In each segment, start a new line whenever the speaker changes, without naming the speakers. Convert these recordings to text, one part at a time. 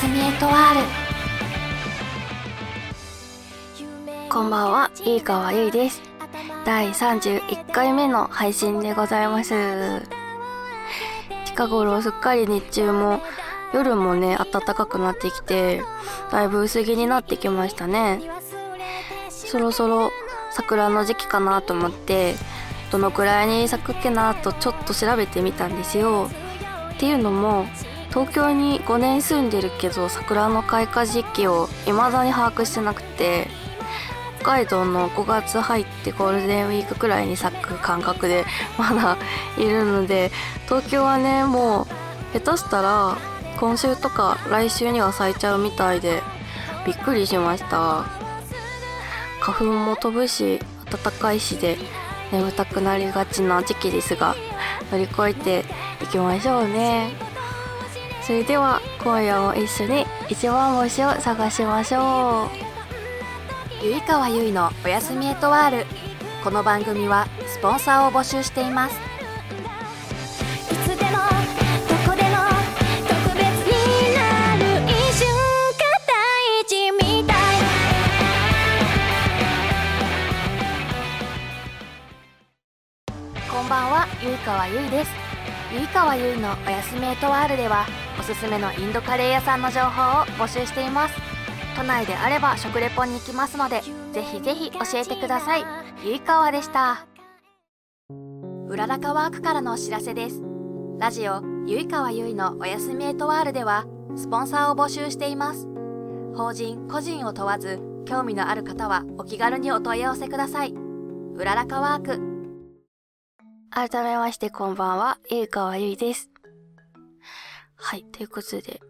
すみエトワールこんばんは、いいかわゆいです。第31回目の配信でございます。近頃すっかり日中も夜もね暖かくなってきてだいぶ薄着になってきましたね。そろそろ桜の時期かなと思ってどのくらいに咲くっけなとちょっと調べてみたんですよ。っていうのも東京に5年住んでるけど桜の開花時期を未だに把握してなくて北海道の5月入ってゴールデンウィークくらいに咲く感覚でまだいるので東京はねもう下手したら今週とか来週には咲いちゃうみたいでびっくりしました。花粉も飛ぶし暖かいしで眠たくなりがちな時期ですが乗り越えていきましょうね。それでは今夜も一緒に一番星を探しましょう。
ゆいかわゆいのおやすみエトワール。この番組はスポンサーを募集しています。
こ
んばんはゆいかわゆいですゆいかわゆいのおやすみエトワールではおすすめのインドカレー屋さんの情報を募集しています。都内であれば食レポに行きますのでぜひぜひ教えてください。ゆいかわでした。うららかワークからのお知らせです。ラジオゆいかわゆいのおやすみエトワールではスポンサーを募集しています。法人個人を問わず興味のある方はお気軽にお問い合わせください。うららかワーク。
改めましてこんばんは、ゆいかわゆいです。はい、ということで、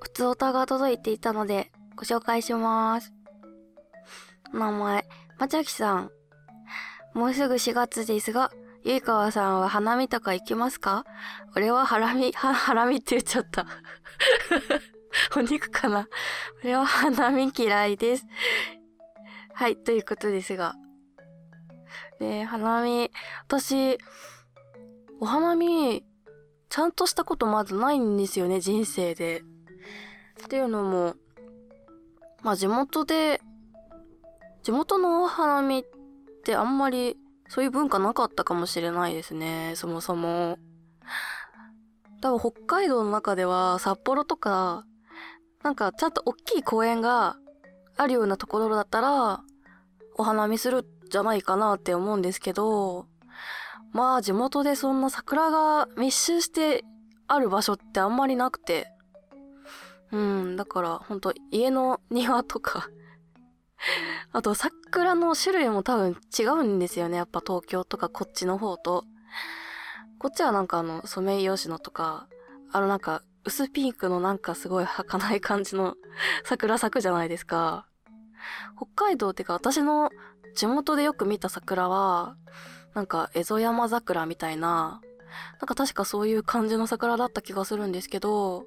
普通おたが届いていたので、ご紹介します。名前、まちゃきさん。もうすぐ4月ですが、ゆいかわさんは花見とか行きますか？俺はハラミ、は、ハラミって言っちゃった。お肉かな俺は花見嫌いです。はい、ということですが、で、花見、私、お花見、ちゃんとしたことまずないんですよね、人生で。っていうのも、まあ地元で、地元のお花見ってあんまりそういう文化なかったかもしれないですね、そもそも。多分北海道の中では札幌とか、なんかちゃんと大きい公園があるようなところだったら、お花見するじゃないかなって思うんですけど、まあ地元でそんな桜が密集してある場所ってあんまりなくて。うん、だからほんと家の庭とか あと桜の種類も多分違うんですよね。やっぱ東京とかこっちの方と。こっちはなんかあのソメイヨシノとか、あのなんか薄ピンクのなんかすごい儚い感じの桜咲くじゃないですか。北海道ってか私の地元でよく見た桜は、なんか、蝦夷山桜みたいな、なんか確かそういう感じの桜だった気がするんですけど、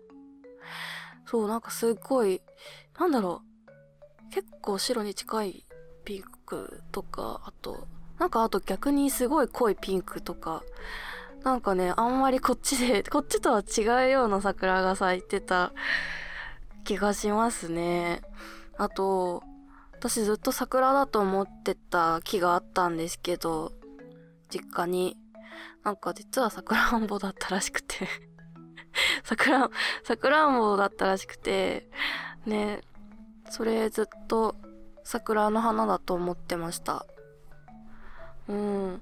そう、なんかすっごい、なんだろう、結構白に近いピンクとか、あと、なんかあと逆にすごい濃いピンクとか、なんかね、あんまりこっちで、こっちとは違うような桜が咲いてた気がしますね。あと、私ずっと桜だと思ってた木があったんですけど、実家に。なんか実は桜んぼだったらしくて 桜、桜んぼだったらしくて、ね、それずっと桜の花だと思ってました。うん。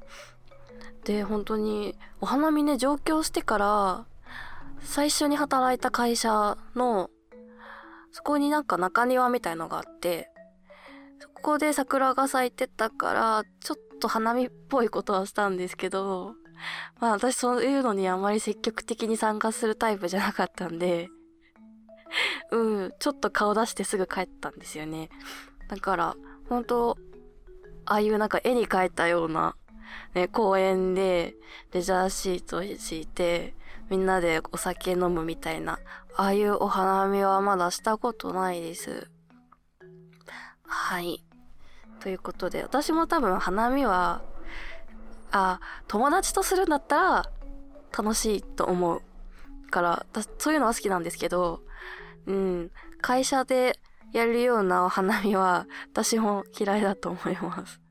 で、本当に、お花見ね、上京してから、最初に働いた会社の、そこになんか中庭みたいのがあって、そこで桜が咲いてたから、ちょっと花見っぽいことはしたんですけど、まあ私そういうのにあまり積極的に参加するタイプじゃなかったんで、うん、ちょっと顔出してすぐ帰ったんですよね。だから、本当ああいうなんか絵に描いたような、ね、公園でレジャーシートを敷いて、みんなでお酒飲むみたいな、ああいうお花見はまだしたことないです。はい。ということで、私も多分花見は、あ、友達とするんだったら楽しいと思う。から、私そういうのは好きなんですけど、うん、会社でやるようなお花見は私も嫌いだと思います。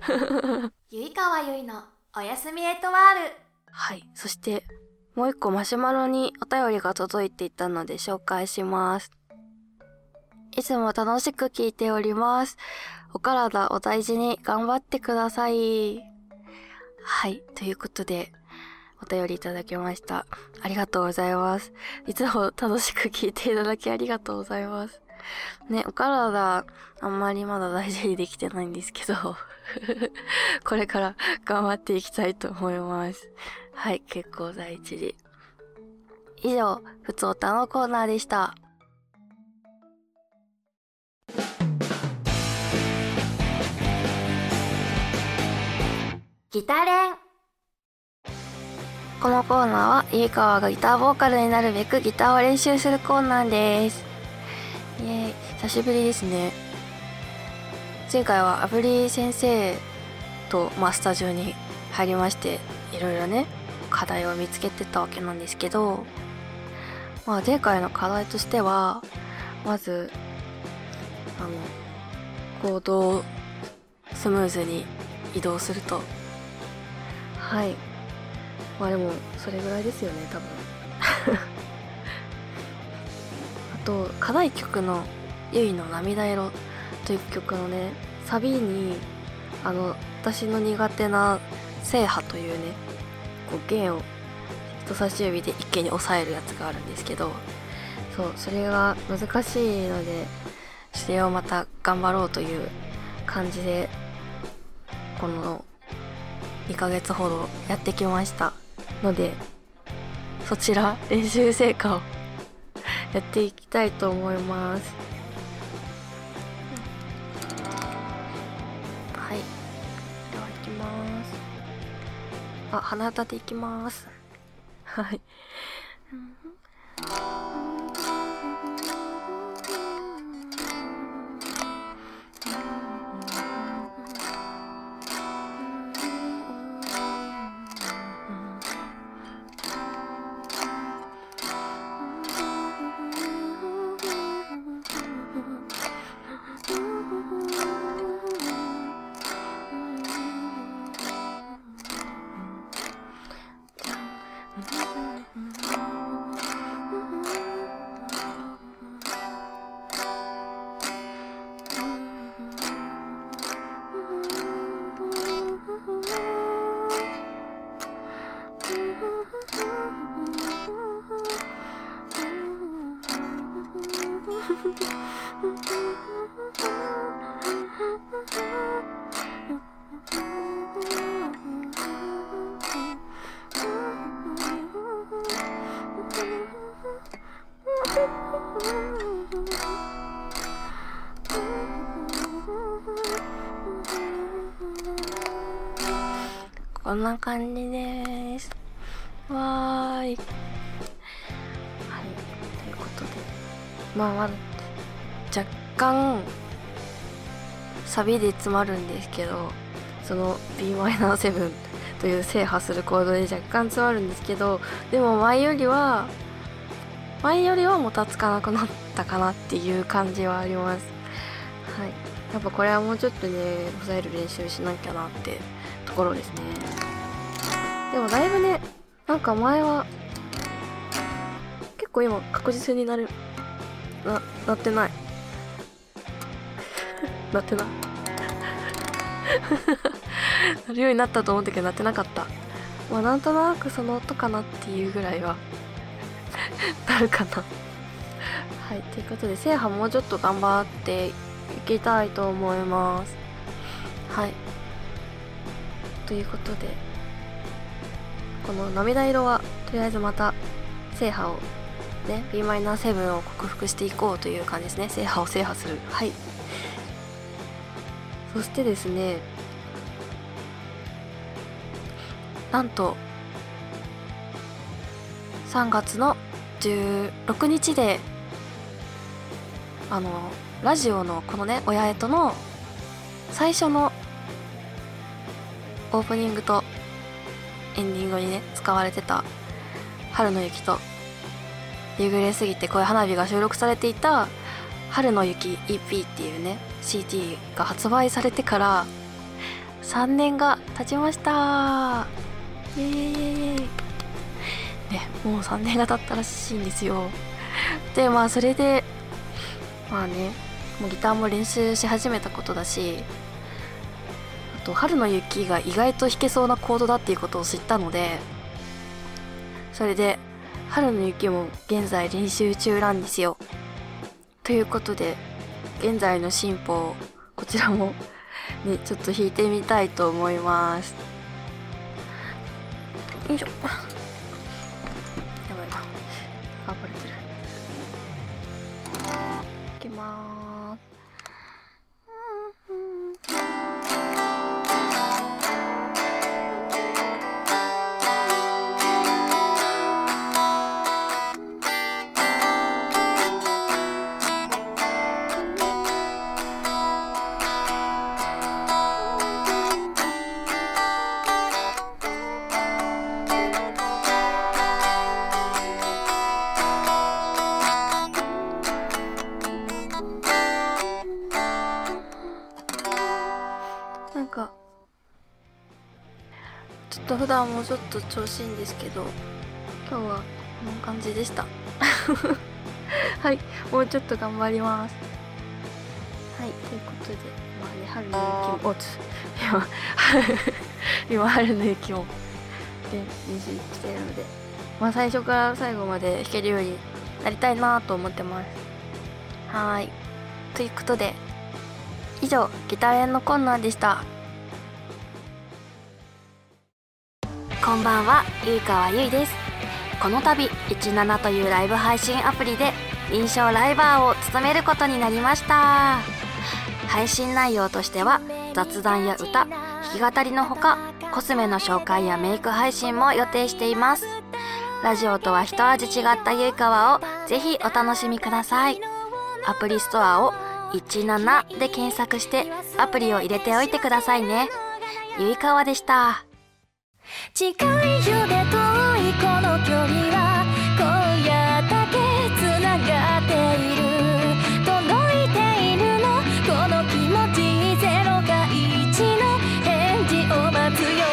ゆいかわゆいのおやすみエトワール。
はい。そして、もう一個マシュマロにお便りが届いていたので紹介します。いつも楽しく聞いております。お体お大事に頑張ってください。はい。ということで、お便りいただきました。ありがとうございます。いつも楽しく聞いていただきありがとうございます。ね、お体、あんまりまだ大事にできてないんですけど、これから頑張っていきたいと思います。はい、結構第一で。以上、ふつおたのコーナーでした。
ギタレン。
このコーナーは、ゆいかわがギターボーカルになるべくギターを練習するコーナーです。イエーイ、久しぶりですね。前回はアブリ先生と、まあ、スタジオに入りまして、いろいろね、課題を見つけてたわけなんですけど、まあ、前回の課題としては、まず、あの、コードをスムーズに移動すると。はい。まあでも、それぐらいですよね、多分。あと、課題曲のゆいの涙色という曲のね、サビに、あの、私の苦手な制覇というね、こう弦を人差し指で一気に押さえるやつがあるんですけど、そう、それが難しいので、それをまた頑張ろうという感じで、この2ヶ月ほどやってきましたので、そちら練習成果をやっていきたいと思います。はい。では行きます。あ、鼻歌でいきます。はい。こんな感じです。わーい。はい。ということで。まあ、若干、サビで詰まるんですけど、その Bm7 という制覇するコードで若干詰まるんですけど、でも前よりは、前よりはもたつかなくなったかなっていう感じはあります。はい。やっぱこれはもうちょっとね、抑える練習しなきゃなってところですね。でもだいぶね、なんか前は、結構今確実になる、な、なってない。なってない。なるようになったと思ったけどなってなかった。まあなんとなくその音かなっていうぐらいは、なるかな。はい、ということで、制覇もうちょっと頑張っていきたいと思います。はい。ということで、この涙色はとりあえずまた制覇をね Bm7 を克服していこうという感じですね。制覇を制覇する。はい。そしてですねなんと3月の16日であのラジオのこのね親絵との最初のオープニングとエンディングにね使われてた「春の雪」と夕暮れすぎて恋花火が収録されていた「春の雪 EP」っていうね CD が発売されてから3年が経ちました。イエーイ。ねもう3年が経ったらしいんですよ。でまあそれでまあねもうギターも練習し始めたことだしと春の雪が意外と弾けそうなコードだっていうことを知ったのでそれで春の雪も現在練習中なんですよ。ということで現在の進歩をこちらも ねちょっと弾いてみたいと思います。よいしょ。やばい。な頑張れてる。いきます。と普段もうちょっと調子いいんですけど今日はこんな感じでした。はいもうちょっと頑張ります。はいということでまあね春の雪もおつ今 今春の雪も練練習してるのでまあ最初から最後まで弾けるようになりたいなと思ってます。はーい。ということで以上ギター編のコーナーでした
こんばんは、ゆいかわゆいです。この度、17というライブ配信アプリで臨床ライバーを務めることになりました。配信内容としては、雑談や歌、弾き語りのほか、コスメの紹介やメイク配信も予定しています。ラジオとは一味違ったゆいかわをぜひお楽しみください。アプリストアを17で検索してアプリを入れておいてくださいね。ゆいかわでした。
近いよで遠いこの距離は今夜だけつながっている届いているのこの気持ちゼロか1の返事を待つよ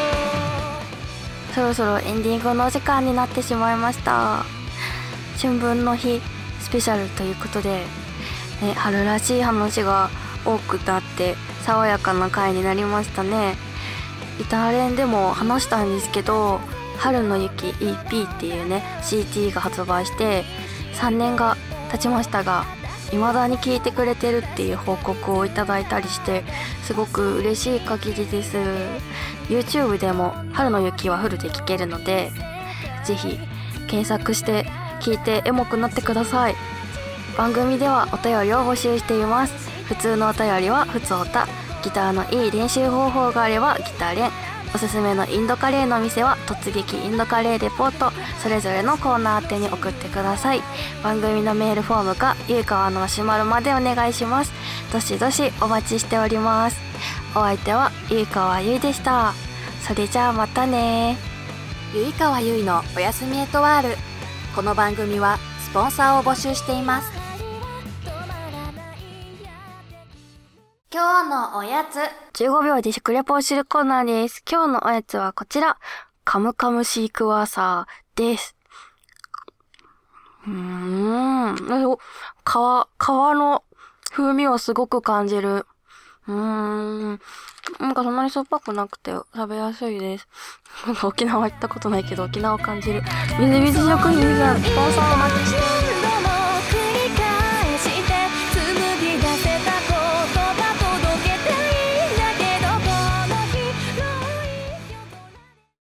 そろそろエンディングのお時間になってしまいました。春分の日スペシャルということで、ね、春らしい話が多くなって爽やかな回になりましたね。ギター連でも話したんですけど「春の雪 EP」っていうね CD が発売して3年が経ちましたが未だに聴いてくれてるっていう報告をいただいたりしてすごく嬉しい限りです。YouTube でも「春の雪はフルで聴けるのでぜひ検索して聴いてエモくなってください。番組ではお便りを募集しています。普通のお便りは普通おたギターのいい練習方法があればギター練。おすすめのインドカレーの店は突撃インドカレーレポートそれぞれのコーナー宛てに送ってください。番組のメールフォームかゆいかわのマシュマロまでお願いします。どしどしお待ちしております。お相手はゆいかわゆいでした。それじゃあまたね。
ゆいかわゆいのおやすみエトワール。この番組はスポンサーを募集しています。今日のおやつ
15秒で食レポをするコーナーです。今日のおやつはこちら。カムカムシークワーサーです。うーん。皮、皮の風味をすごく感じる。うーん。なんかそんなに酸っぱくなくて食べやすいです。なんか沖縄行ったことないけど沖縄を感じる。みずみず食品さん、スポンサーお待ちしております。